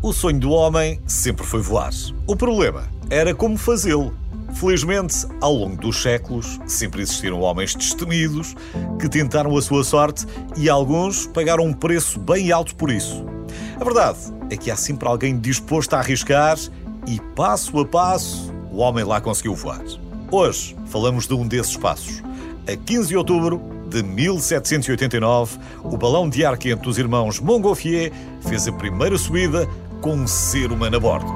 O sonho do homem sempre foi voar. O problema era como fazê-lo. Felizmente, ao longo dos séculos, sempre existiram homens destemidos que tentaram a sua sorte e alguns pagaram um preço bem alto por isso. A verdade é que há sempre alguém disposto a arriscar e, passo a passo, o homem lá conseguiu voar. Hoje falamos de um desses passos. A 15 de outubro de 1789, o balão de ar quente dos irmãos Montgolfier fez a primeira subida com um ser humano a bordo.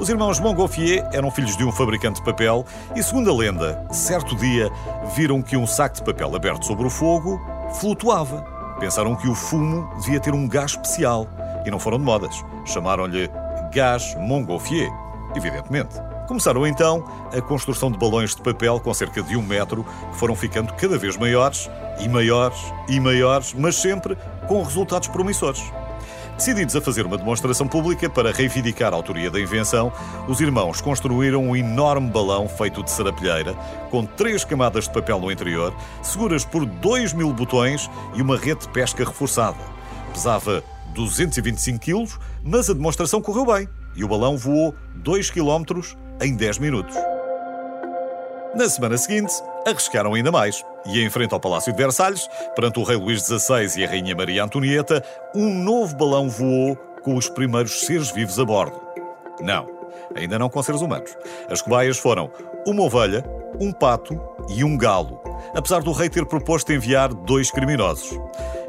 Os irmãos Montgolfier eram filhos de um fabricante de papel e, segundo a lenda, certo dia viram que um saco de papel aberto sobre o fogo flutuava. Pensaram que o fumo devia ter um gás especial e não foram de modas. Chamaram-lhe gás Montgolfier, evidentemente. Começaram então a construção de balões de papel com cerca de um metro, que foram ficando cada vez maiores e maiores e maiores, mas sempre com resultados promissores. Decididos a fazer uma demonstração pública para reivindicar a autoria da invenção, os irmãos construíram um enorme balão feito de sarapilheira, com três camadas de papel no interior, seguras por 2 mil botões e uma rede de pesca reforçada. Pesava 225 quilos, mas a demonstração correu bem e o balão voou 2 quilómetros em 10 minutos. Na semana seguinte, arriscaram ainda mais e, em frente ao Palácio de Versalhes, perante o rei Luís XVI e a rainha Maria Antonieta, um novo balão voou com os primeiros seres vivos a bordo. Não, ainda não com seres humanos. As cobaias foram uma ovelha, um pato e um galo, apesar do rei ter proposto enviar dois criminosos.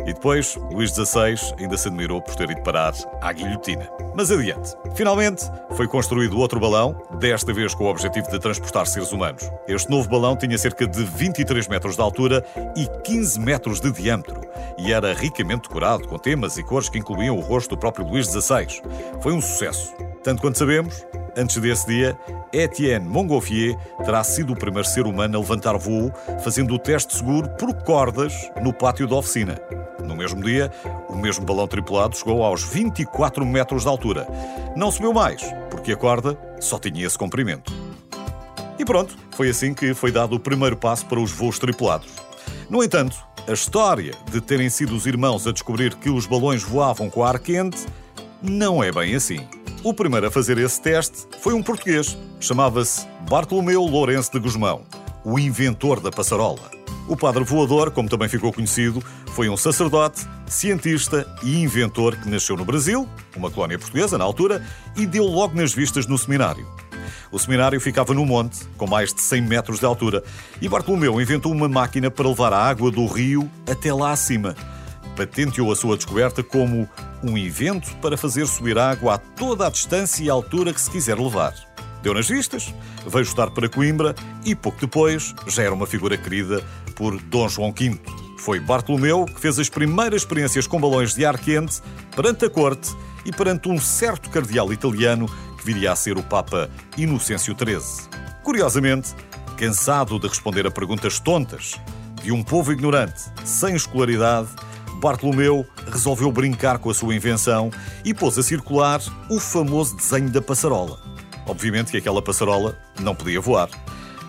E depois, Luís XVI ainda se admirou por ter ido parar à guilhotina. Mas adiante. Finalmente, foi construído outro balão, desta vez com o objetivo de transportar seres humanos. Este novo balão tinha cerca de 23 metros de altura e 15 metros de diâmetro, e era ricamente decorado com temas e cores que incluíam o rosto do próprio Luís XVI. Foi um sucesso. Tanto quanto sabemos, antes desse dia, Etienne Montgolfier terá sido o primeiro ser humano a levantar voo, fazendo o teste seguro por cordas no pátio da oficina. No mesmo dia, o mesmo balão tripulado chegou aos 24 metros de altura. Não subiu mais, porque a corda só tinha esse comprimento. E pronto, foi assim que foi dado o primeiro passo para os voos tripulados. No entanto, a história de terem sido os irmãos a descobrir que os balões voavam com ar quente não é bem assim. O primeiro a fazer esse teste foi um português. Chamava-se Bartolomeu Lourenço de Guzmão, o inventor da passarola. O padre voador, como também ficou conhecido, foi um sacerdote, cientista e inventor que nasceu no Brasil, uma colónia portuguesa na altura, e deu logo nas vistas no seminário. O seminário ficava no monte, com mais de 100 metros de altura, e Bartolomeu inventou uma máquina para levar a água do rio até lá acima. Patenteou a sua descoberta como um invento para fazer subir água a toda a distância e altura que se quiser levar. Deu nas vistas, veio estar para Coimbra e pouco depois já era uma figura querida por Dom João V. Foi Bartolomeu que fez as primeiras experiências com balões de ar quente perante a corte e perante um certo cardeal italiano que viria a ser o Papa Inocêncio XIII. Curiosamente, cansado de responder a perguntas tontas de um povo ignorante, sem escolaridade, Bartolomeu resolveu brincar com a sua invenção e pôs a circular o famoso desenho da passarola. Obviamente que aquela passarola não podia voar.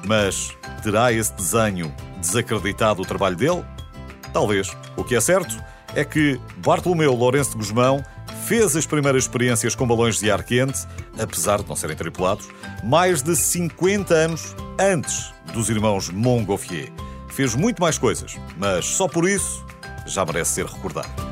Mas terá esse desenho desacreditado o trabalho dele? Talvez. O que é certo é que Bartolomeu Lourenço de Guzmão fez as primeiras experiências com balões de ar quente, apesar de não serem tripulados, mais de 50 anos antes dos irmãos Montgolfier. Fez muito mais coisas, mas só por isso já merece ser recordado.